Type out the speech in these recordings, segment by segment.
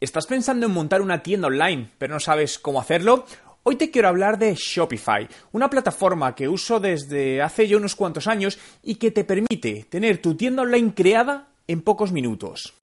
¿Estás pensando en montar una tienda online, pero no sabes cómo hacerlo? Hoy te quiero hablar de Shopify, una plataforma que uso desde hace ya unos cuantos años y que te permite tener tu tienda online creada en pocos minutos.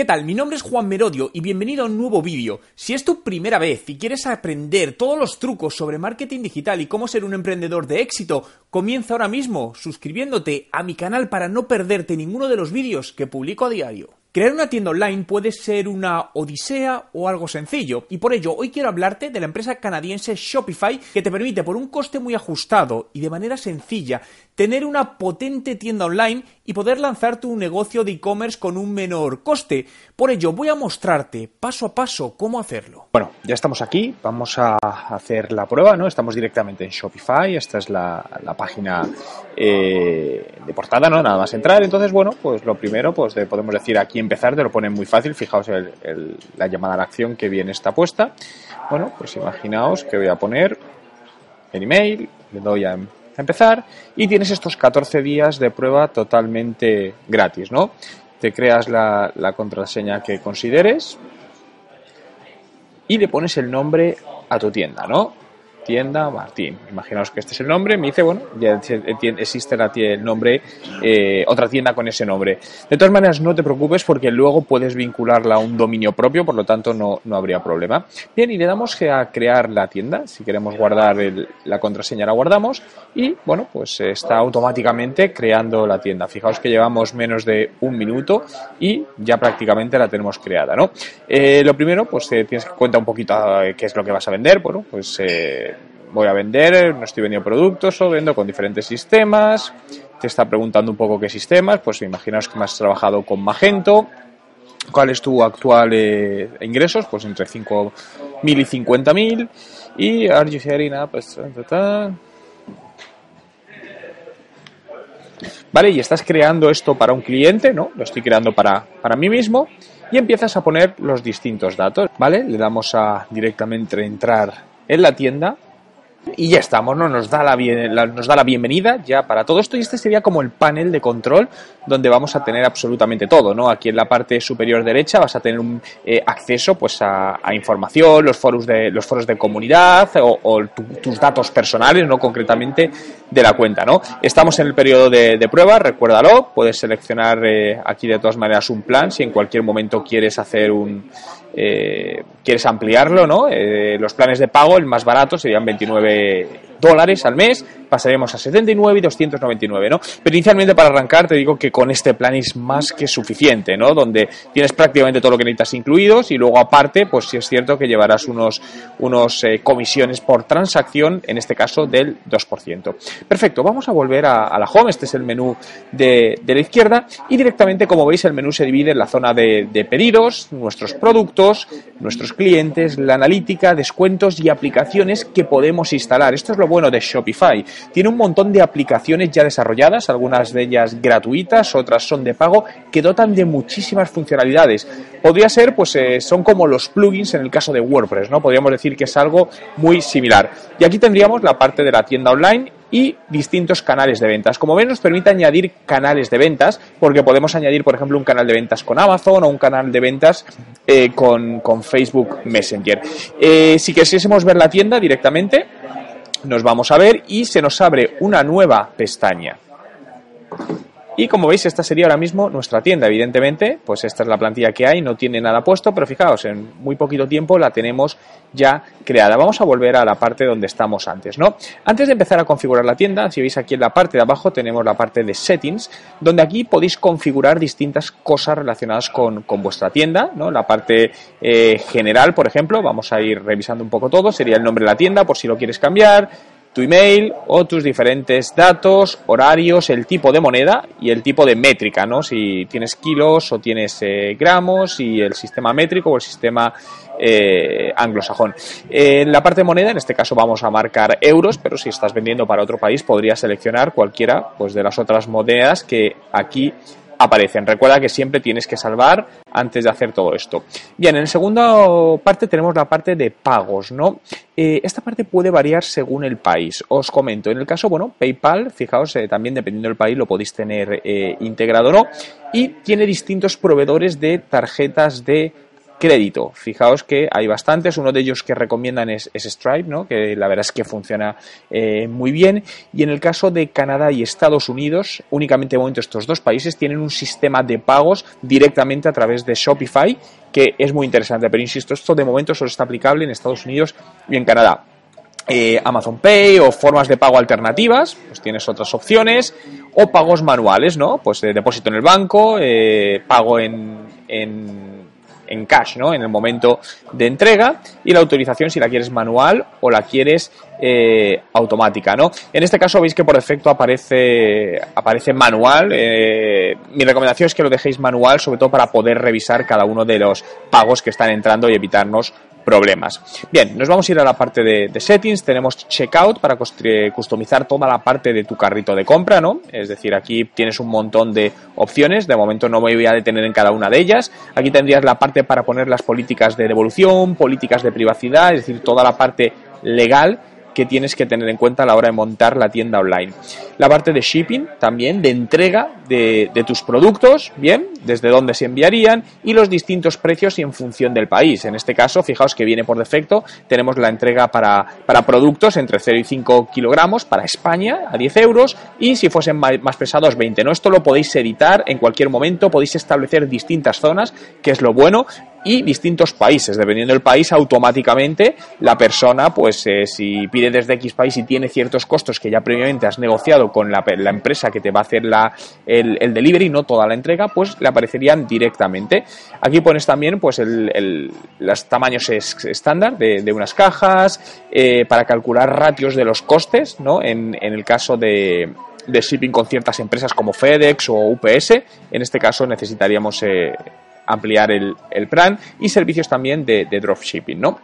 ¿Qué tal? Mi nombre es Juan Merodio y bienvenido a un nuevo vídeo. Si es tu primera vez y quieres aprender todos los trucos sobre marketing digital y cómo ser un emprendedor de éxito, comienza ahora mismo suscribiéndote a mi canal para no perderte ninguno de los vídeos que publico a diario. Crear una tienda online puede ser una odisea o algo sencillo, y por ello hoy quiero hablarte de la empresa canadiense Shopify que te permite por un coste muy ajustado y de manera sencilla tener una potente tienda online y poder lanzar tu negocio de e-commerce con un menor coste. Por ello voy a mostrarte paso a paso cómo hacerlo. Bueno, ya estamos aquí, vamos a hacer la prueba, ¿no? Estamos directamente en Shopify, esta es la, página eh, de portada, ¿no? Nada más entrar, entonces bueno, pues lo primero, pues podemos decir aquí empezar, te lo ponen muy fácil, fijaos la llamada a la acción que viene está puesta. Bueno, pues imaginaos que voy a poner el email, le doy a empezar y tienes estos 14 días de prueba totalmente gratis, ¿no? Te creas la, la contraseña que consideres y le pones el nombre a tu tienda, ¿no? Tienda Martín. Imaginaos que este es el nombre, me dice, bueno, ya existe la, el nombre, eh, otra tienda con ese nombre. De todas maneras, no te preocupes porque luego puedes vincularla a un dominio propio, por lo tanto no, no habría problema. Bien, y le damos a crear la tienda. Si queremos guardar la contraseña, la guardamos y, bueno, pues está automáticamente creando la tienda. Fijaos que llevamos menos de un minuto y ya prácticamente la tenemos creada, ¿no? Eh, lo primero, pues eh, tienes que contar un poquito qué es lo que vas a vender. Bueno, pues voy a vender, no estoy vendiendo productos o vendo con diferentes sistemas. Te está preguntando un poco qué sistemas, pues imaginaos que me has trabajado con Magento. ¿Cuál es tu actual eh, ingresos? Pues entre 5.000 y 50.000. Y Argy pues... Vale, y estás creando esto para un cliente, ¿no? Lo estoy creando para, para mí mismo. Y empiezas a poner los distintos datos, ¿vale? Le damos a directamente entrar en la tienda y ya estamos, ¿no? Nos da, la, nos da la bienvenida ya para todo esto y este sería como el panel de control donde vamos a tener absolutamente todo, ¿no? Aquí en la parte superior derecha vas a tener un eh, acceso pues a, información, los foros de, los foros de comunidad o, tus datos personales, ¿no? Concretamente de la cuenta, ¿no? Estamos en el periodo de, prueba, recuérdalo, puedes seleccionar eh, aquí de todas maneras un plan si en cualquier momento quieres hacer un, eh, quieres ampliarlo, ¿no? Eh, los planes de pago, el más barato serían 29 dólares al mes pasaremos a 79 y 299, ¿no? Pero inicialmente para arrancar te digo que con este plan es más que suficiente, ¿no? Donde tienes prácticamente todo lo que necesitas incluidos y luego aparte, pues sí es cierto que llevarás unos, unos eh, comisiones por transacción, en este caso del 2%. Perfecto, vamos a volver a, la home, este es el menú de, de, la izquierda y directamente como veis el menú se divide en la zona de, de pedidos, nuestros productos, nuestros clientes, la analítica, descuentos y aplicaciones que podemos instalar. Esto es lo bueno de Shopify. Tiene un montón de aplicaciones ya desarrolladas, algunas de ellas gratuitas, otras son de pago, que dotan de muchísimas funcionalidades. Podría ser, pues eh, son como los plugins en el caso de WordPress, ¿no? Podríamos decir que es algo muy similar. Y aquí tendríamos la parte de la tienda online y distintos canales de ventas. Como ven, nos permite añadir canales de ventas, porque podemos añadir, por ejemplo, un canal de ventas con Amazon o un canal de ventas eh, con, Facebook Messenger. Eh, si quisiésemos ver la tienda directamente, nos vamos a ver y se nos abre una nueva pestaña. Y como veis, esta sería ahora mismo nuestra tienda. Evidentemente, pues esta es la plantilla que hay, no tiene nada puesto, pero fijaos, en muy poquito tiempo la tenemos ya creada. Vamos a volver a la parte donde estamos antes, ¿no? Antes de empezar a configurar la tienda, si veis aquí en la parte de abajo tenemos la parte de settings, donde aquí podéis configurar distintas cosas relacionadas con, vuestra tienda, ¿no? La parte eh, general, por ejemplo, vamos a ir revisando un poco todo, sería el nombre de la tienda por si lo quieres cambiar, tu email o tus diferentes datos, horarios, el tipo de moneda y el tipo de métrica, ¿no? Si tienes kilos o tienes eh, gramos y el sistema métrico o el sistema eh, anglosajón. En la parte de moneda, en este caso vamos a marcar euros, pero si estás vendiendo para otro país podrías seleccionar cualquiera pues, de las otras monedas que aquí aparecen. Recuerda que siempre tienes que salvar antes de hacer todo esto. Bien, en la segunda parte tenemos la parte de pagos, ¿no? Eh, esta parte puede variar según el país. Os comento, en el caso, bueno, PayPal, fijaos, eh, también dependiendo del país lo podéis tener eh, integrado o no, y tiene distintos proveedores de tarjetas de crédito. Fijaos que hay bastantes, uno de ellos que recomiendan es, Stripe, ¿no? que la verdad es que funciona eh, muy bien. Y en el caso de Canadá y Estados Unidos, únicamente de momento estos dos países tienen un sistema de pagos directamente a través de Shopify, que es muy interesante. Pero insisto, esto de momento solo está aplicable en Estados Unidos y en Canadá. Eh, Amazon Pay o formas de pago alternativas, pues tienes otras opciones, o pagos manuales, ¿no? Pues de depósito en el banco, eh, pago en en cash, ¿no? En el momento de entrega y la autorización si la quieres manual o la quieres eh, automática, ¿no? En este caso veis que por defecto aparece, aparece manual. Eh, mi recomendación es que lo dejéis manual, sobre todo para poder revisar cada uno de los pagos que están entrando y evitarnos problemas. Bien, nos vamos a ir a la parte de, settings. Tenemos checkout para customizar toda la parte de tu carrito de compra, ¿no? Es decir, aquí tienes un montón de opciones. De momento no me voy a detener en cada una de ellas. Aquí tendrías la parte para poner las políticas de devolución, políticas de privacidad, es decir, toda la parte legal que tienes que tener en cuenta a la hora de montar la tienda online. La parte de shipping también, de entrega de, tus productos, bien, desde dónde se enviarían y los distintos precios y en función del país. En este caso, fijaos que viene por defecto, tenemos la entrega para, para productos entre 0 y 5 kilogramos para España a 10 euros y si fuesen más pesados 20. ¿no? Esto lo podéis editar en cualquier momento, podéis establecer distintas zonas, que es lo bueno, y distintos países. Dependiendo del país, automáticamente la persona, pues eh, si pide desde X país y tiene ciertos costos que ya previamente has negociado con la, empresa que te va a hacer la, el, delivery, no toda la entrega, pues le aparecerían directamente. Aquí pones también pues el, los tamaños estándar de, unas cajas eh, para calcular ratios de los costes, ¿no? En, en el caso de, de shipping con ciertas empresas como FedEx o UPS. En este caso necesitaríamos eh, ampliar el, plan y servicios también de, de dropshipping, ¿no?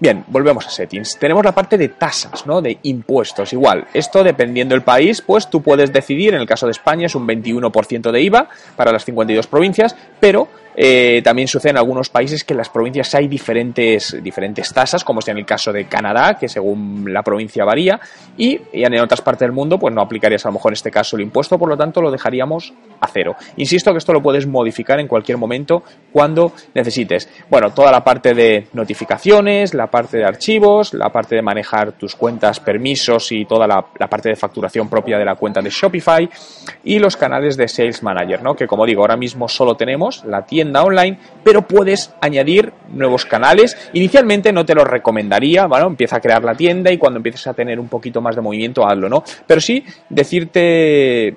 Bien, volvemos a settings. Tenemos la parte de tasas, ¿no? De impuestos. Igual, esto dependiendo del país, pues tú puedes decidir, en el caso de España es un 21% de IVA para las 52 provincias, pero eh, también sucede en algunos países que en las provincias hay diferentes, diferentes tasas, como es en el caso de Canadá, que según la provincia varía, y, en otras partes del mundo, pues no aplicarías a lo mejor en este caso el impuesto, por lo tanto lo dejaríamos a cero. Insisto que esto lo puedes modificar en cualquier momento cuando necesites. Bueno, toda la parte de notificaciones, la parte de archivos, la parte de manejar tus cuentas, permisos y toda la, parte de facturación propia de la cuenta de Shopify y los canales de Sales Manager, ¿no? Que como digo, ahora mismo solo tenemos la tienda online, pero puedes añadir nuevos canales. Inicialmente no te lo recomendaría, bueno, empieza a crear la tienda y cuando empieces a tener un poquito más de movimiento, hazlo, ¿no? Pero sí decirte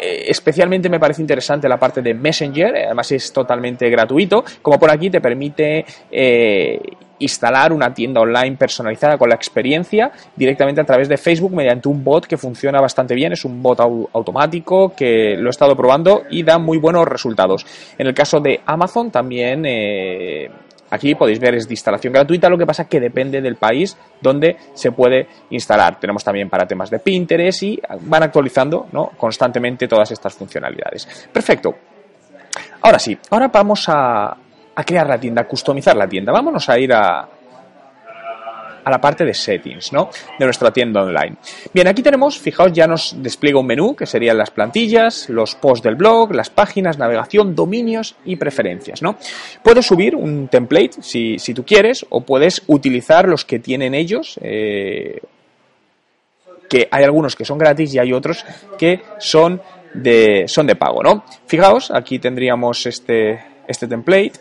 especialmente me parece interesante la parte de Messenger, además es totalmente gratuito, como por aquí te permite eh, instalar una tienda online personalizada con la experiencia directamente a través de Facebook mediante un bot que funciona bastante bien, es un bot automático que lo he estado probando y da muy buenos resultados. En el caso de Amazon también eh, Aquí podéis ver es de instalación gratuita, lo que pasa que depende del país donde se puede instalar. Tenemos también para temas de Pinterest y van actualizando constantemente todas estas funcionalidades. Perfecto. Ahora sí, ahora vamos a, a crear la tienda, a customizar la tienda. Vámonos a ir a, a la parte de settings, ¿no? De nuestra tienda online. Bien, aquí tenemos, fijaos, ya nos despliega un menú que serían las plantillas, los posts del blog, las páginas, navegación, dominios y preferencias, ¿no? Puedes subir un template si, si tú quieres o puedes utilizar los que tienen ellos. Eh, que hay algunos que son gratis y hay otros que son de, son de pago, ¿no? Fijaos, aquí tendríamos este, este template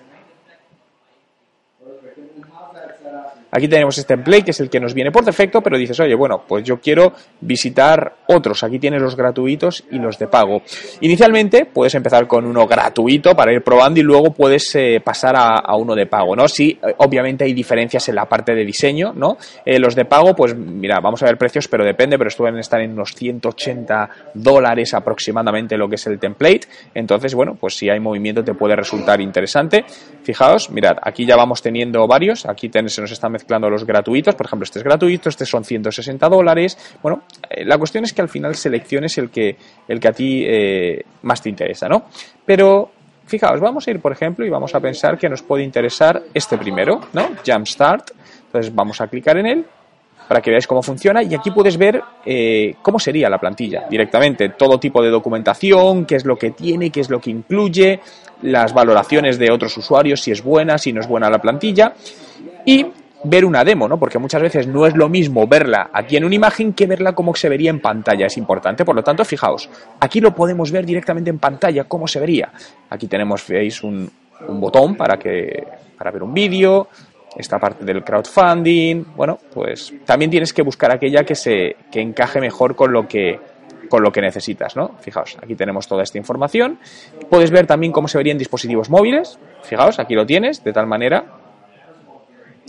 Aquí tenemos este template que es el que nos viene por defecto, pero dices, oye, bueno, pues yo quiero visitar otros. Aquí tienes los gratuitos y los de pago. Inicialmente puedes empezar con uno gratuito para ir probando y luego puedes eh, pasar a, uno de pago, ¿no? Sí, eh, obviamente hay diferencias en la parte de diseño, ¿no? Eh, los de pago, pues mira, vamos a ver precios, pero depende, pero estuven estar en unos 180 dólares aproximadamente lo que es el template. Entonces, bueno, pues si hay movimiento te puede resultar interesante. Fijaos, mirad, aquí ya vamos teniendo varios. Aquí se nos están mezclando los gratuitos. Por ejemplo, este es gratuito, este son 160 dólares. Bueno, eh, la cuestión es que al final selecciones el que, el que a ti eh, más te interesa, ¿no? Pero fijaos, vamos a ir, por ejemplo, y vamos a pensar que nos puede interesar este primero, ¿no? Jumpstart. Entonces vamos a clicar en él para que veáis cómo funciona y aquí puedes ver eh, cómo sería la plantilla directamente, todo tipo de documentación, qué es lo que tiene, qué es lo que incluye, las valoraciones de otros usuarios, si es buena, si no es buena la plantilla y ver una demo, ¿no? Porque muchas veces no es lo mismo verla aquí en una imagen que verla como se vería en pantalla, es importante. Por lo tanto, fijaos, aquí lo podemos ver directamente en pantalla, cómo se vería. Aquí tenemos, veis, un, botón para, que, para ver un vídeo, esta parte del crowdfunding, bueno, pues también tienes que buscar aquella que se que encaje mejor con lo que con lo que necesitas, ¿no? Fijaos, aquí tenemos toda esta información. Puedes ver también cómo se verían dispositivos móviles. Fijaos, aquí lo tienes, de tal manera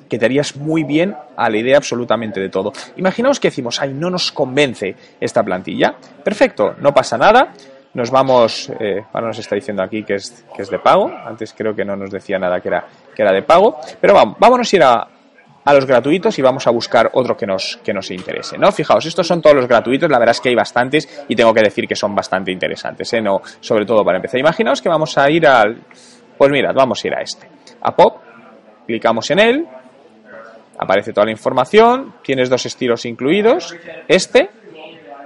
que te harías muy bien a la idea absolutamente de todo. Imaginaos que decimos, ay, no nos convence esta plantilla. Perfecto, no pasa nada. Nos vamos, eh, ahora nos está diciendo aquí que es, que es de pago. Antes creo que no nos decía nada que era, que era de pago. Pero vamos, vámonos a ir a, a los gratuitos y vamos a buscar otro que nos, que nos interese, ¿no? Fijaos, estos son todos los gratuitos, la verdad es que hay bastantes y tengo que decir que son bastante interesantes, ¿eh? No, sobre todo para empezar. Imaginaos que vamos a ir al, pues mirad, vamos a ir a este, a Pop, clicamos en él, aparece toda la información, tienes dos estilos incluidos, este,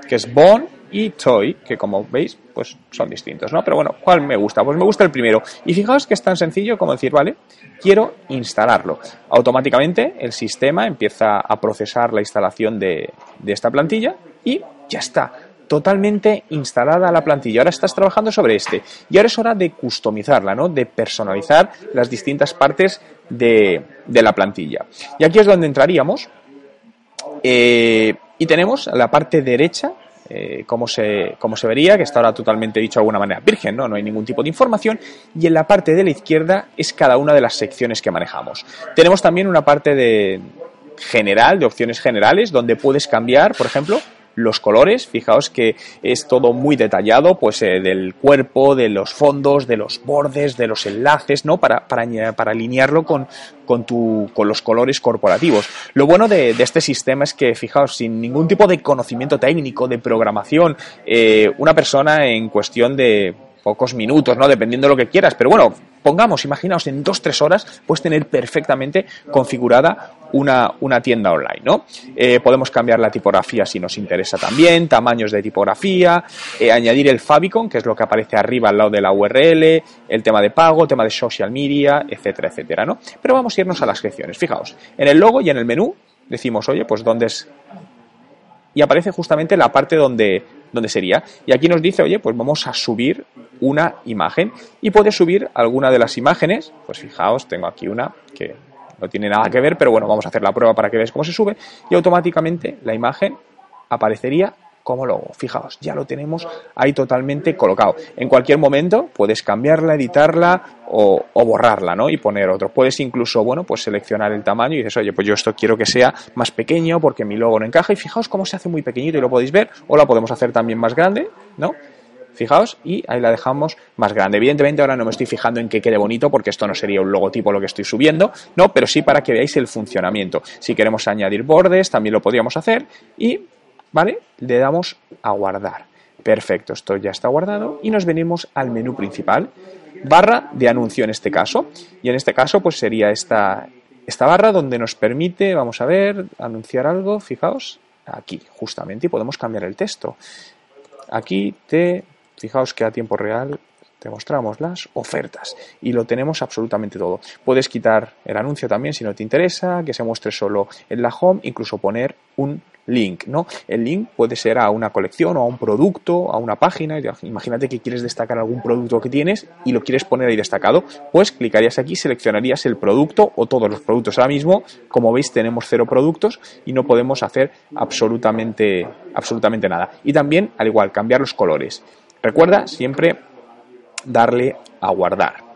que es Bone, y Toy, que como veis, pues son distintos, ¿no? Pero bueno, ¿cuál me gusta? Pues me gusta el primero. Y fijaos que es tan sencillo como decir, vale, quiero instalarlo. Automáticamente el sistema empieza a procesar la instalación de, de esta plantilla y ya está totalmente instalada la plantilla. Ahora estás trabajando sobre este. Y ahora es hora de customizarla, ¿no? De personalizar las distintas partes de, la plantilla. Y aquí es donde entraríamos. Eh, y tenemos la parte derecha, eh, como, se, como se vería, que está ahora totalmente dicho de alguna manera virgen, ¿no? no hay ningún tipo de información, y en la parte de la izquierda es cada una de las secciones que manejamos. Tenemos también una parte de general, de opciones generales, donde puedes cambiar, por ejemplo, los colores, fijaos que es todo muy detallado, pues eh, del cuerpo, de los fondos, de los bordes, de los enlaces, ¿no? Para, para, para alinearlo con, con, tu, con los colores corporativos. Lo bueno de, este sistema es que, fijaos, sin ningún tipo de conocimiento técnico, de programación, eh, una persona en cuestión de pocos minutos, ¿no? Dependiendo de lo que quieras, pero bueno, pongamos, imaginaos, en dos, tres horas puedes tener perfectamente configurada una, una tienda online, ¿no? Eh, podemos cambiar la tipografía si nos interesa también, tamaños de tipografía, eh, añadir el favicon, que es lo que aparece arriba al lado de la URL, el tema de pago, tema de social media, etcétera, etcétera, ¿no? Pero vamos a irnos a las secciones. Fijaos, en el logo y en el menú decimos, oye, pues dónde es... Y aparece justamente la parte donde donde sería. Y aquí nos dice, oye, pues vamos a subir una imagen y puedes subir alguna de las imágenes. Pues fijaos, tengo aquí una que no tiene nada que ver, pero bueno, vamos a hacer la prueba para que veáis cómo se sube y automáticamente la imagen aparecería como logo. Fijaos, ya lo tenemos ahí totalmente colocado. En cualquier momento puedes cambiarla, editarla o, borrarla, ¿no? Y poner otro. Puedes incluso, bueno, pues seleccionar el tamaño y dices, oye, pues yo esto quiero que sea más pequeño porque mi logo no encaja. Y fijaos cómo se hace muy pequeñito y lo podéis ver. O la podemos hacer también más grande, ¿no? Fijaos, y ahí la dejamos más grande. Evidentemente ahora no me estoy fijando en que quede bonito porque esto no sería un logotipo lo que estoy subiendo, no, pero sí para que veáis el funcionamiento. Si queremos añadir bordes, también lo podríamos hacer y ¿vale? Le damos a guardar. Perfecto, esto ya está guardado y nos venimos al menú principal, barra de anuncio en este caso. Y en este caso pues sería esta, esta barra donde nos permite, vamos a ver, anunciar algo, fijaos, aquí justamente y podemos cambiar el texto. Aquí te, fijaos que a tiempo real te mostramos las ofertas y lo tenemos absolutamente todo. Puedes quitar el anuncio también si no te interesa, que se muestre solo en la home, incluso poner un link, ¿no? El link puede ser a una colección o a un producto, a una página. Imagínate que quieres destacar algún producto que tienes y lo quieres poner ahí destacado, pues clicarías aquí, seleccionarías el producto o todos los productos. Ahora mismo, como veis, tenemos cero productos y no podemos hacer absolutamente, absolutamente nada. Y también, al igual, cambiar los colores. Recuerda siempre darle a guardar.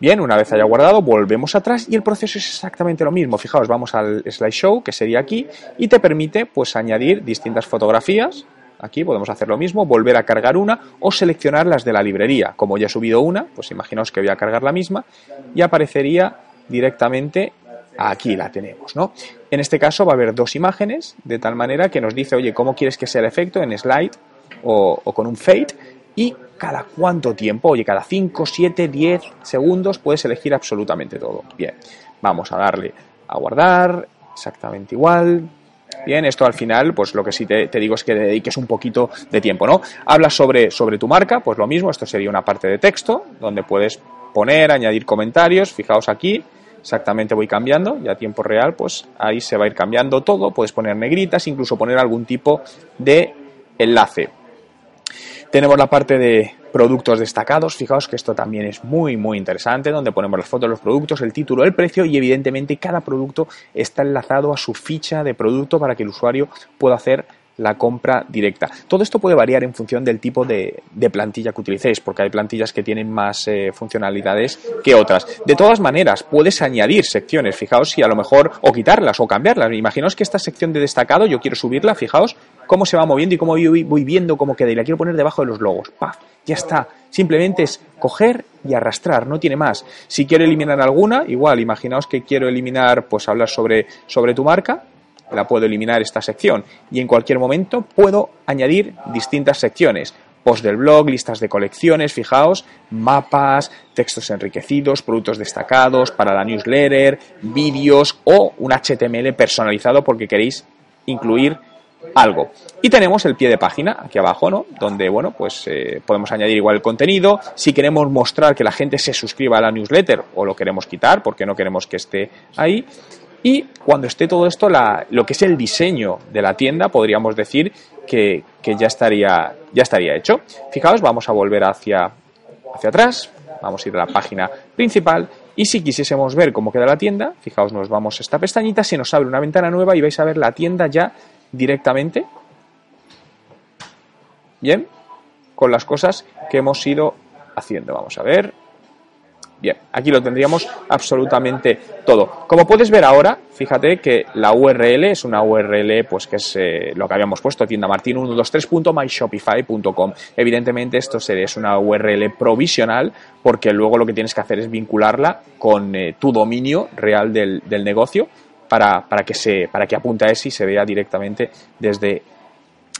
Bien, una vez haya guardado, volvemos atrás y el proceso es exactamente lo mismo. Fijaos, vamos al slideshow, que sería aquí, y te permite pues añadir distintas fotografías. Aquí podemos hacer lo mismo, volver a cargar una o seleccionar las de la librería. Como ya he subido una, pues imaginaos que voy a cargar la misma y aparecería directamente aquí la tenemos, ¿no? En este caso va a haber dos imágenes, de tal manera que nos dice, oye, ¿cómo quieres que sea el efecto en slide o, o con un fade? Y cada cuánto tiempo, oye, cada 5, 7, 10 segundos puedes elegir absolutamente todo. Bien, vamos a darle a guardar, exactamente igual. Bien, esto al final, pues lo que sí te, digo es que dediques un poquito de tiempo, ¿no? Hablas sobre, sobre tu marca, pues lo mismo, esto sería una parte de texto, donde puedes poner, añadir comentarios, fijaos aquí, exactamente voy cambiando, ya a tiempo real, pues ahí se va a ir cambiando todo, puedes poner negritas, incluso poner algún tipo de enlace. Tenemos la parte de productos destacados. Fijaos que esto también es muy, muy interesante, donde ponemos las fotos de los productos, el título, el precio y evidentemente cada producto está enlazado a su ficha de producto para que el usuario pueda hacer la compra directa. Todo esto puede variar en función del tipo de, plantilla que utilicéis, porque hay plantillas que tienen más eh, funcionalidades que otras. De todas maneras, puedes añadir secciones, fijaos si a lo mejor, o quitarlas o cambiarlas. Imaginaos que esta sección de destacado yo quiero subirla, fijaos cómo se va moviendo y cómo voy, viendo cómo queda y la quiero poner debajo de los logos. ¡Paf! Ya está. Simplemente es coger y arrastrar, no tiene más. Si quiero eliminar alguna, igual, imaginaos que quiero eliminar, pues hablar sobre, sobre tu marca, la puedo eliminar esta sección y en cualquier momento puedo añadir distintas secciones. Post del blog, listas de colecciones, fijaos, mapas, textos enriquecidos, productos destacados para la newsletter, vídeos o un HTML personalizado porque queréis incluir algo. Y tenemos el pie de página aquí abajo, ¿no? Donde, bueno, pues eh, podemos añadir igual el contenido. Si queremos mostrar que la gente se suscriba a la newsletter o lo queremos quitar porque no queremos que esté ahí. Y cuando esté todo esto, lo que es el diseño de la tienda, podríamos decir que, ya, estaría, ya estaría hecho. Fijaos, vamos a volver hacia, hacia atrás, vamos a ir a la página principal y si quisiésemos ver cómo queda la tienda, fijaos, nos vamos a esta pestañita, se nos abre una ventana nueva y vais a ver la tienda ya directamente. Bien, con las cosas que hemos ido haciendo. Vamos a ver, Bien, aquí lo tendríamos absolutamente todo. Como puedes ver ahora, fíjate que la URL es una URL, pues que es eh, lo que habíamos puesto, tienda martin123.myshopify.com. Evidentemente esto es una URL provisional porque luego lo que tienes que hacer es vincularla con eh, tu dominio real del, negocio para, para, que se, para que apunte a ese y se vea directamente desde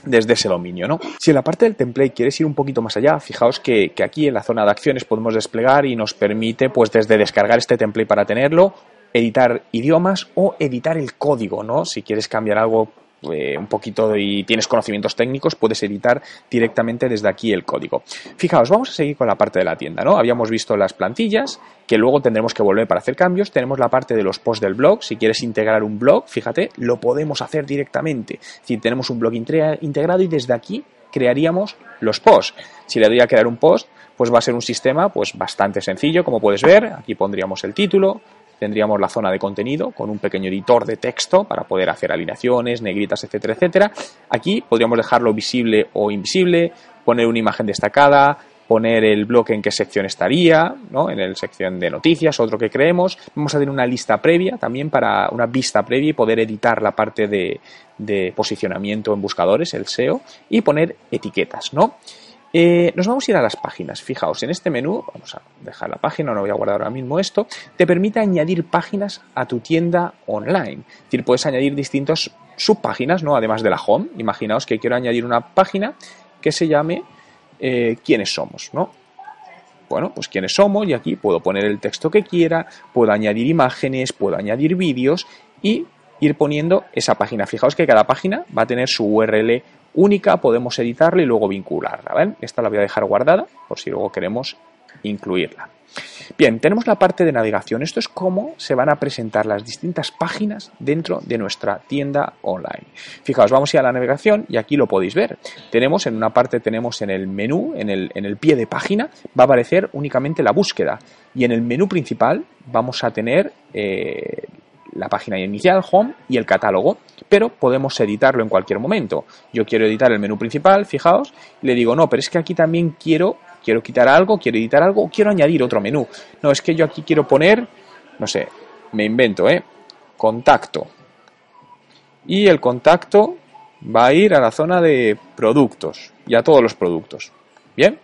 desde ese dominio, ¿no? Si en la parte del template quieres ir un poquito más allá, fijaos que, que, aquí en la zona de acciones podemos desplegar y nos permite, pues desde descargar este template para tenerlo, editar idiomas o editar el código, ¿no? Si quieres cambiar algo eh, un poquito y tienes conocimientos técnicos, puedes editar directamente desde aquí el código. Fijaos, vamos a seguir con la parte de la tienda, ¿no? Habíamos visto las plantillas, que luego tendremos que volver para hacer cambios. Tenemos la parte de los posts del blog. Si quieres integrar un blog, fíjate, lo podemos hacer directamente. Si tenemos un blog integrado y desde aquí crearíamos los posts. Si le doy a crear un post, pues va a ser un sistema pues bastante sencillo, como puedes ver. Aquí pondríamos el título, tendríamos la zona de contenido con un pequeño editor de texto para poder hacer alineaciones, negritas, etcétera, etcétera. Aquí podríamos dejarlo visible o invisible, poner una imagen destacada, poner el bloque en qué sección estaría, ¿no? en la sección de noticias, otro que creemos. Vamos a tener una lista previa también para una vista previa y poder editar la parte de, de posicionamiento en buscadores, el SEO, y poner etiquetas, ¿no? Eh, nos vamos a ir a las páginas. Fijaos, en este menú, vamos a dejar la página, no voy a guardar ahora mismo esto, te permite añadir páginas a tu tienda online. Es decir, puedes añadir distintas subpáginas, ¿no? Además de la home. Imaginaos que quiero añadir una página que se llame eh, quiénes somos, ¿no? Bueno, pues quiénes somos y aquí puedo poner el texto que quiera, puedo añadir imágenes, puedo añadir vídeos y ir poniendo esa página. Fijaos que cada página va a tener su URL única, podemos editarla y luego vincularla. Esta la voy a dejar guardada por si luego queremos incluirla. Bien, tenemos la parte de navegación. Esto es cómo se van a presentar las distintas páginas dentro de nuestra tienda online. Fijaos, vamos a ir a la navegación y aquí lo podéis ver. Tenemos en una parte, tenemos en el menú, en el, en el pie de página, va a aparecer únicamente la búsqueda. Y en el menú principal vamos a tener eh, la página inicial, home y el catálogo, pero podemos editarlo en cualquier momento. Yo quiero editar el menú principal, fijaos, le digo, no, pero es que aquí también quiero quiero quitar algo, quiero editar algo, quiero añadir otro menú. No, es que yo aquí quiero poner, no sé, me invento, ¿eh? Contacto. Y el contacto va a ir a la zona de productos y a todos los productos. Bien.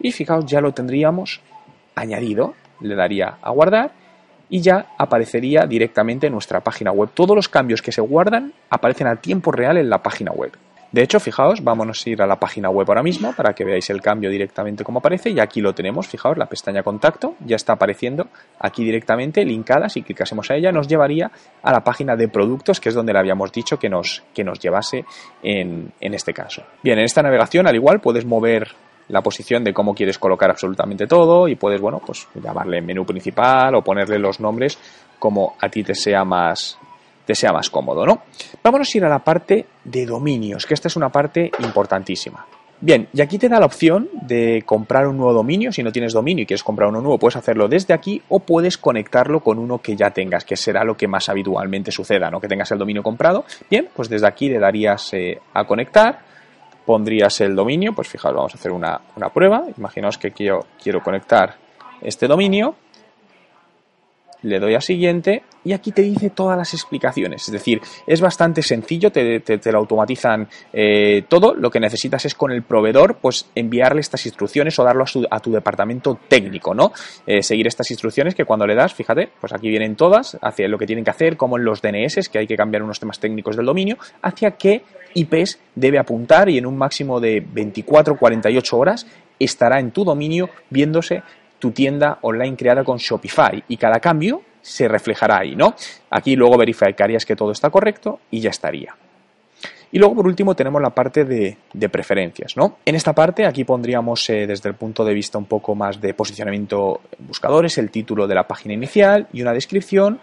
Y fijaos, ya lo tendríamos añadido. Le daría a guardar y ya aparecería directamente en nuestra página web. Todos los cambios que se guardan aparecen a tiempo real en la página web. De hecho, fijaos, vámonos a ir a la página web ahora mismo para que veáis el cambio directamente como aparece y aquí lo tenemos, fijaos, la pestaña contacto ya está apareciendo aquí directamente linkada, si clicásemos a ella nos llevaría a la página de productos que es donde le habíamos dicho que nos, que nos llevase en, en este caso. Bien, en esta navegación al igual puedes mover la posición de cómo quieres colocar absolutamente todo y puedes, bueno, pues llamarle menú principal o ponerle los nombres como a ti te sea más, te sea más cómodo, ¿no? Vámonos a ir a la parte de dominios, que esta es una parte importantísima. Bien, y aquí te da la opción de comprar un nuevo dominio. Si no tienes dominio y quieres comprar uno nuevo, puedes hacerlo desde aquí o puedes conectarlo con uno que ya tengas, que será lo que más habitualmente suceda, ¿no? Que tengas el dominio comprado. Bien, pues desde aquí le darías eh, a conectar, pondrías el dominio, pues fijaos, vamos a hacer una, una prueba. Imaginaos que quiero, quiero conectar este dominio le doy a siguiente y aquí te dice todas las explicaciones. Es decir, es bastante sencillo, te, lo automatizan eh, todo. Lo que necesitas es con el proveedor, pues enviarle estas instrucciones o darlo a, tu departamento técnico, ¿no? Eh, seguir estas instrucciones que cuando le das, fíjate, pues aquí vienen todas, hacia lo que tienen que hacer, como en los DNS, que hay que cambiar unos temas técnicos del dominio, hacia qué IPs debe apuntar y en un máximo de 24-48 horas estará en tu dominio viéndose tu tienda online creada con Shopify y cada cambio se reflejará ahí, ¿no? Aquí luego verificarías que todo está correcto y ya estaría. Y luego, por último, tenemos la parte de, preferencias, ¿no? En esta parte, aquí pondríamos eh, desde el punto de vista un poco más de posicionamiento en buscadores, el título de la página inicial y una descripción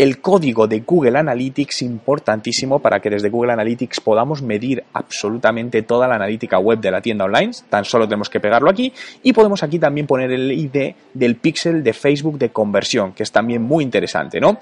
el código de Google Analytics importantísimo para que desde Google Analytics podamos medir absolutamente toda la analítica web de la tienda online. Tan solo tenemos que pegarlo aquí y podemos aquí también poner el ID del pixel de Facebook de conversión, que es también muy interesante, ¿no?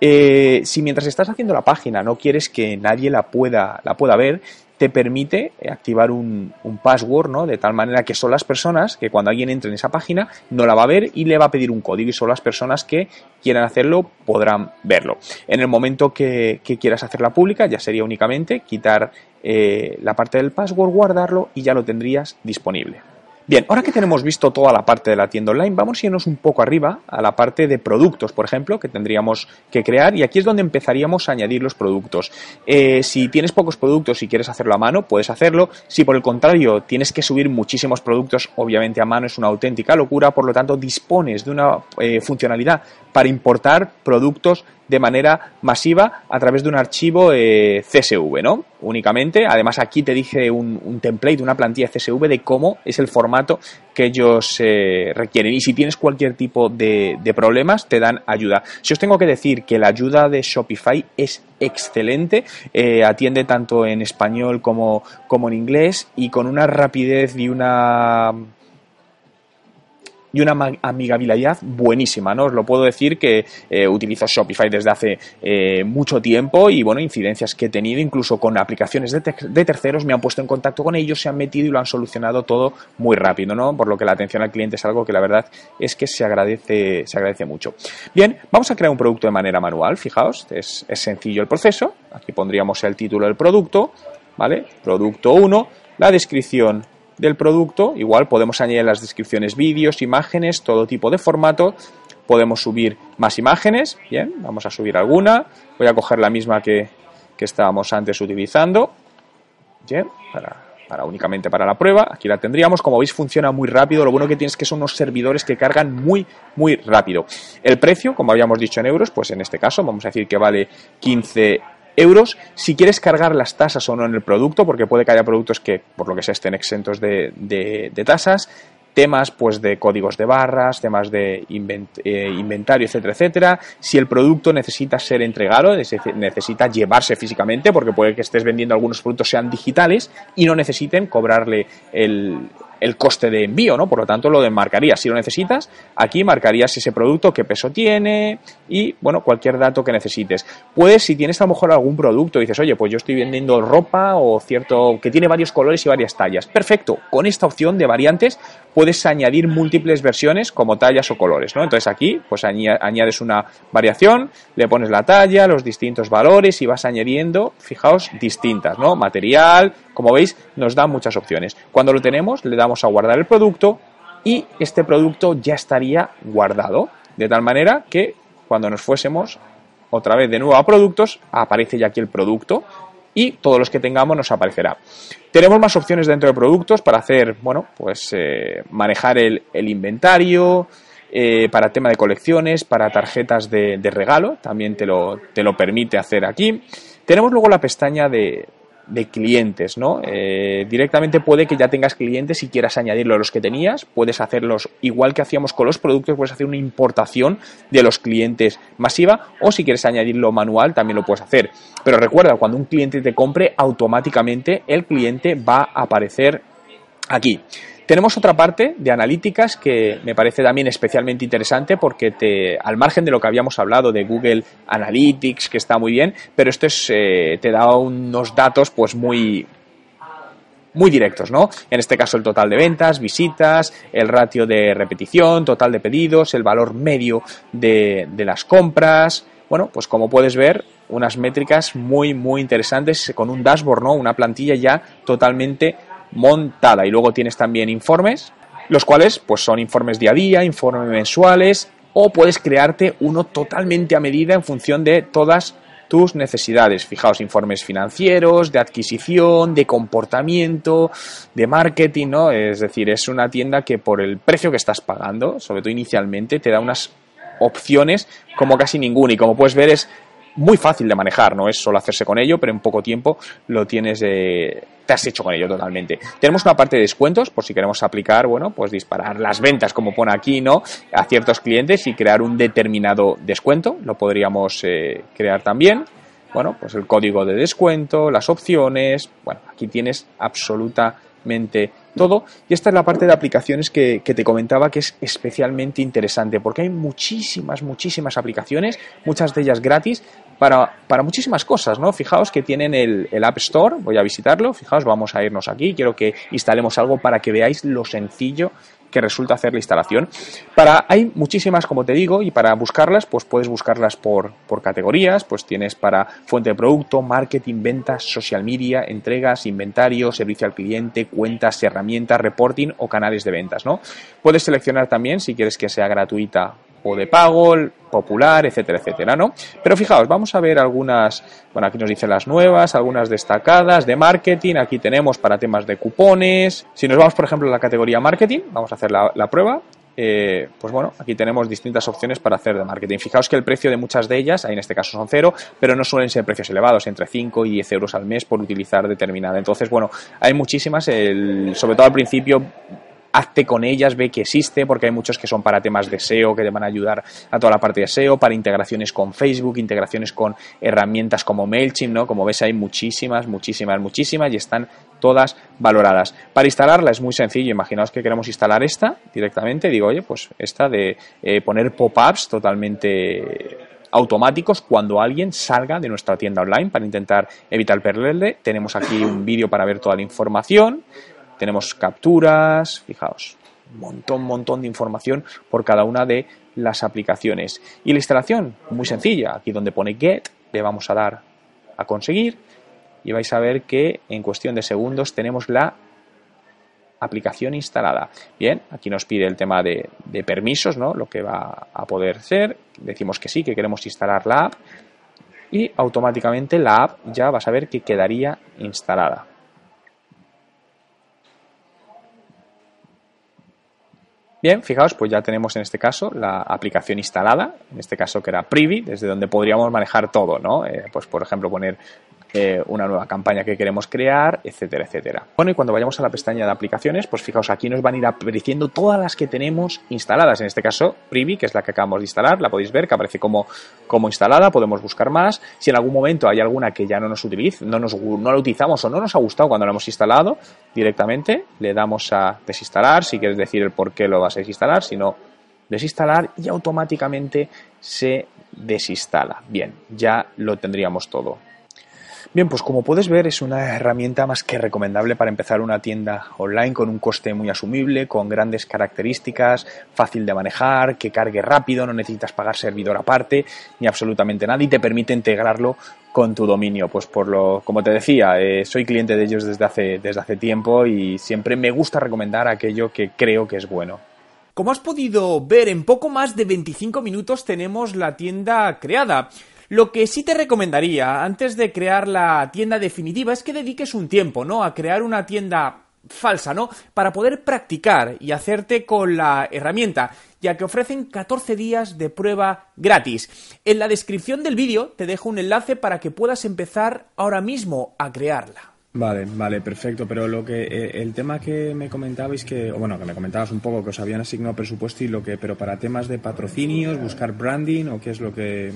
Eh, si mientras estás haciendo la página no quieres que nadie la pueda, la pueda ver, te permite activar un, password, ¿no? De tal manera que son las personas que cuando alguien entre en esa página no la va a ver y le va a pedir un código y son las personas que quieran hacerlo podrán verlo. En el momento que, quieras hacerla pública ya sería únicamente quitar eh, la parte del password, guardarlo y ya lo tendrías disponible. Bien, ahora que tenemos visto toda la parte de la tienda online, vamos a irnos un poco arriba a la parte de productos, por ejemplo, que tendríamos que crear y aquí es donde empezaríamos a añadir los productos. Eh, si tienes pocos productos y quieres hacerlo a mano, puedes hacerlo. Si por el contrario tienes que subir muchísimos productos, obviamente a mano es una auténtica locura, por lo tanto dispones de una eh, funcionalidad para importar productos de manera masiva a través de un archivo eh, CSV, ¿no? Únicamente. Además, aquí te dije un, template, una plantilla CSV de cómo es el formato que ellos eh, requieren. Y si tienes cualquier tipo de, problemas, te dan ayuda. Si os tengo que decir que la ayuda de Shopify es excelente, eh, atiende tanto en español como, como en inglés y con una rapidez y una y una amigabilidad buenísima, ¿no? Os lo puedo decir que eh, utilizo Shopify desde hace eh, mucho tiempo y, bueno, incidencias que he tenido, incluso con aplicaciones de, de, terceros, me han puesto en contacto con ellos, se han metido y lo han solucionado todo muy rápido, ¿no? Por lo que la atención al cliente es algo que la verdad es que se agradece, se agradece mucho. Bien, vamos a crear un producto de manera manual, fijaos, es, es sencillo el proceso, aquí pondríamos el título del producto, ¿vale? Producto 1, la descripción del producto. Igual podemos añadir las descripciones vídeos, imágenes, todo tipo de formato. Podemos subir más imágenes. Bien, vamos a subir alguna. Voy a coger la misma que, que estábamos antes utilizando. Bien, para, únicamente para la prueba. Aquí la tendríamos. Como veis, funciona muy rápido. Lo bueno que tiene es que son unos servidores que cargan muy, muy rápido. El precio, como habíamos dicho en euros, pues en este caso vamos a decir que vale 15 euros si quieres cargar las tasas o no en el producto, porque puede que haya productos que, por lo que sea, estén exentos de, tasas. temas pues de códigos de barras, temas de eh, inventario, etcétera, etcétera. Si el producto necesita ser entregado, necesita llevarse físicamente, porque puede que estés vendiendo algunos productos sean digitales y no necesiten cobrarle el, el coste de envío, ¿no? Por lo tanto, lo demarcarías. Si lo necesitas, aquí marcarías ese producto, qué peso tiene y, bueno, cualquier dato que necesites. Puedes, si tienes a lo mejor algún producto, dices, oye, pues yo estoy vendiendo ropa o cierto que tiene varios colores y varias tallas. Perfecto. Con esta opción de variantes puedes añadir múltiples versiones como tallas o colores, ¿no? Entonces aquí, pues añades una variación, le pones la talla, los distintos valores y vas añadiendo, fijaos, distintas, ¿no? Material, como veis, nos da muchas opciones. Cuando lo tenemos, le damos a guardar el producto y este producto ya estaría guardado. De tal manera que cuando nos fuésemos otra vez de nuevo a productos, aparece ya aquí el producto y todos los que tengamos nos aparecerá. Tenemos más opciones dentro de productos para hacer, bueno, pues eh, manejar el, inventario, eh, para tema de colecciones, para tarjetas de, de regalo, también te lo, te lo permite hacer aquí. Tenemos luego la pestaña de, de clientes, ¿no? Eh, directamente puede que ya tengas clientes y quieras añadirlo a los que tenías, puedes hacerlos igual que hacíamos con los productos, puedes hacer una importación de los clientes masiva o si quieres añadirlo manual también lo puedes hacer. Pero recuerda, cuando un cliente te compre, automáticamente el cliente va a aparecer aquí. Tenemos otra parte de analíticas que me parece también especialmente interesante porque te, al margen de lo que habíamos hablado de Google Analytics, que está muy bien, pero esto es, eh, te da unos datos pues muy, muy directos, ¿no? En este caso el total de ventas, visitas, el ratio de repetición, total de pedidos, el valor medio de, de las compras. Bueno, pues como puedes ver, unas métricas muy, muy interesantes con un dashboard, ¿no? Una plantilla ya totalmente montada. Y luego tienes también informes, los cuales pues son informes día a día, informes mensuales, o puedes crearte uno totalmente a medida en función de todas tus necesidades. Fijaos, informes financieros, de adquisición, de comportamiento, de marketing, ¿no? Es decir, es una tienda que por el precio que estás pagando, sobre todo inicialmente, te da unas opciones como casi ninguna. Y como puedes ver, es muy fácil de manejar, no es solo hacerse con ello, pero en poco tiempo lo tienes, eh, te has hecho con ello totalmente. Tenemos una parte de descuentos, por si queremos aplicar, bueno, pues disparar las ventas, como pone aquí, ¿no? A ciertos clientes y crear un determinado descuento, lo podríamos eh, crear también. Bueno, pues el código de descuento, las opciones, bueno, aquí tienes absolutamente todo. Y esta es la parte de aplicaciones que, te comentaba que es especialmente interesante porque hay muchísimas, muchísimas aplicaciones, muchas de ellas gratis, para, para muchísimas cosas, ¿no? Fijaos que tienen el, el, App Store, voy a visitarlo, fijaos, vamos a irnos aquí, quiero que instalemos algo para que veáis lo sencillo que resulta hacer la instalación. Para, hay muchísimas, como te digo, y para buscarlas, pues puedes buscarlas por, por categorías, pues tienes para fuente de producto, marketing, ventas, social media, entregas, inventario, servicio al cliente, cuentas, herramientas, reporting o canales de ventas, ¿no? Puedes seleccionar también si quieres que sea gratuita o de pago, popular, etcétera, etcétera, ¿no? Pero fijaos, vamos a ver algunas, bueno, aquí nos dicen las nuevas, algunas destacadas de marketing, aquí tenemos para temas de cupones, si nos vamos, por ejemplo, a la categoría marketing, vamos a hacer la, prueba, eh, pues bueno, aquí tenemos distintas opciones para hacer de marketing. Fijaos que el precio de muchas de ellas, ahí en este caso son cero, pero no suelen ser precios elevados, entre 5 y 10 euros al mes por utilizar determinada. Entonces, bueno, hay muchísimas, sobre todo al principio hazte con ellas, ve que existe, porque hay muchos que son para temas de SEO, que te van a ayudar a toda la parte de SEO, para integraciones con Facebook, integraciones con herramientas como MailChimp, ¿no? Como ves hay muchísimas, muchísimas, muchísimas y están todas valoradas. Para instalarla es muy sencillo, imaginaos que queremos instalar esta directamente, digo, oye, pues esta de eh, poner pop-ups totalmente automáticos cuando alguien salga de nuestra tienda online para intentar evitar perderle. Tenemos aquí un vídeo para ver toda la información. Tenemos capturas, fijaos, un montón, montón de información por cada una de las aplicaciones. Y la instalación, muy sencilla, aquí donde pone get, le vamos a dar a conseguir y vais a ver que en cuestión de segundos tenemos la aplicación instalada. Bien, aquí nos pide el tema de, permisos, ¿no? Lo que va a poder ser. Decimos que sí, que queremos instalar la app y automáticamente la app ya vas a ver que quedaría instalada. Bien, fijaos, pues ya tenemos en este caso la aplicación instalada, en este caso que era Privy, desde donde podríamos manejar todo, ¿no? Eh, pues por ejemplo poner eh, una nueva campaña que queremos crear, etcétera, etcétera. Bueno, y cuando vayamos a la pestaña de aplicaciones, pues fijaos, aquí nos van a ir apareciendo todas las que tenemos instaladas. En este caso, Privy, que es la que acabamos de instalar, la podéis ver que aparece como, como instalada, podemos buscar más. Si en algún momento hay alguna que ya no nos utiliza, no, nos, no la utilizamos o no nos ha gustado cuando la hemos instalado, directamente le damos a desinstalar, si quieres decir el por qué lo vas a desinstalar, si no, desinstalar y automáticamente se desinstala. Bien, ya lo tendríamos todo. Bien, pues como puedes ver es una herramienta más que recomendable para empezar una tienda online con un coste muy asumible, con grandes características, fácil de manejar, que cargue rápido, no necesitas pagar servidor aparte ni absolutamente nada y te permite integrarlo con tu dominio. Pues por lo, como te decía, eh, soy cliente de ellos desde hace, desde hace tiempo y siempre me gusta recomendar aquello que creo que es bueno. Como has podido ver, en poco más de 25 minutos tenemos la tienda creada. Lo que sí te recomendaría antes de crear la tienda definitiva es que dediques un tiempo, ¿no? A crear una tienda falsa, ¿no? Para poder practicar y hacerte con la herramienta, ya que ofrecen 14 días de prueba gratis. En la descripción del vídeo te dejo un enlace para que puedas empezar ahora mismo a crearla. Vale, vale, perfecto. Pero lo que eh, el tema que me comentabais que, bueno, que me comentabas un poco que os habían asignado presupuesto y lo que, pero para temas de patrocinios, buscar branding o qué es lo que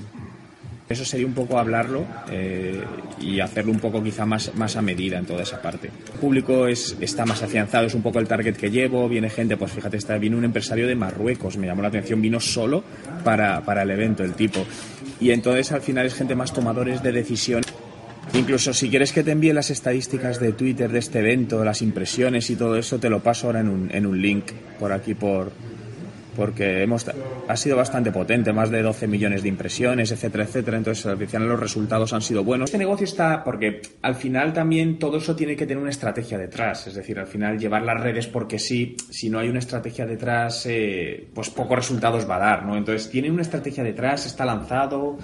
eso sería un poco hablarlo eh, y hacerlo un poco quizá más, más a medida en toda esa parte. El público es, está más afianzado, es un poco el target que llevo, viene gente, pues fíjate, está, vino un empresario de Marruecos, me llamó la atención, vino solo para, para el evento el tipo. Y entonces al final es gente más tomadores de decisiones. Incluso si quieres que te envíe las estadísticas de Twitter de este evento, las impresiones y todo eso, te lo paso ahora en un, en un link por aquí por, porque hemos, ha sido bastante potente, más de 12 millones de impresiones, etcétera, etcétera. Entonces, al final los resultados han sido buenos. Este negocio está porque al final también todo eso tiene que tener una estrategia detrás. Es decir, al final llevar las redes porque sí, si no hay una estrategia detrás, eh, pues pocos resultados va a dar, ¿no? Entonces, tiene una estrategia detrás, está lanzado.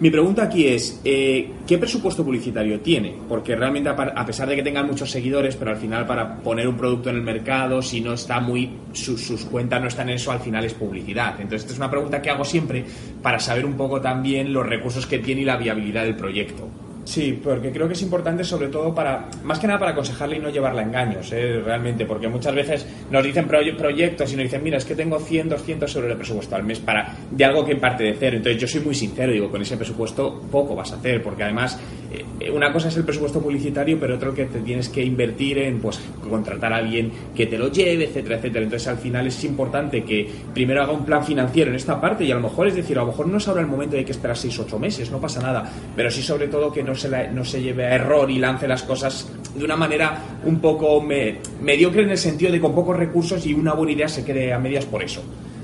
Mi pregunta aquí es, eh, ¿qué presupuesto publicitario tiene? Porque realmente, a pesar de que tengan muchos seguidores, pero al final para poner un producto en el mercado, si no está muy, sus cuentas no están en eso, al final es publicidad. Entonces, esta es una pregunta que hago siempre para saber un poco también los recursos que tiene y la viabilidad del proyecto. Sí, porque creo que es importante sobre todo para, más que nada para aconsejarle y no llevarla a engaños, ¿eh? realmente, porque muchas veces nos dicen proyectos y nos dicen, mira, es que tengo 100, 200 euros de presupuesto al mes para, de algo que parte de cero. Entonces yo soy muy sincero, digo, con ese presupuesto poco vas a hacer, porque además una cosa es el presupuesto publicitario, pero otro que te tienes que invertir en, pues, contratar a alguien que te lo lleve, etcétera, etcétera. Entonces al final es importante que primero haga un plan financiero en esta parte y a lo mejor es decir, a lo mejor no es ahora el momento de que esperar 6, 8 meses, no pasa nada, pero sí sobre todo que no no se lleve a error y lance las cosas de una manera un poco mediocre en el sentido de con pocos recursos y una buena idea se quede a medias por eso.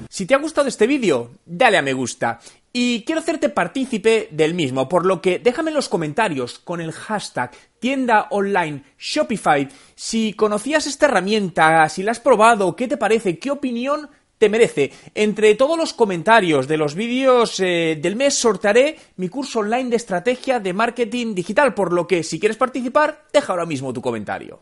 Si te ha gustado este vídeo, dale a me gusta. Y quiero hacerte partícipe del mismo, por lo que déjame en los comentarios con el hashtag tienda online Shopify si conocías esta herramienta, si la has probado, qué te parece, qué opinión te merece. Entre todos los comentarios de los vídeos eh, del mes sortearé mi curso online de estrategia de marketing digital, por lo que si quieres participar, deja ahora mismo tu comentario.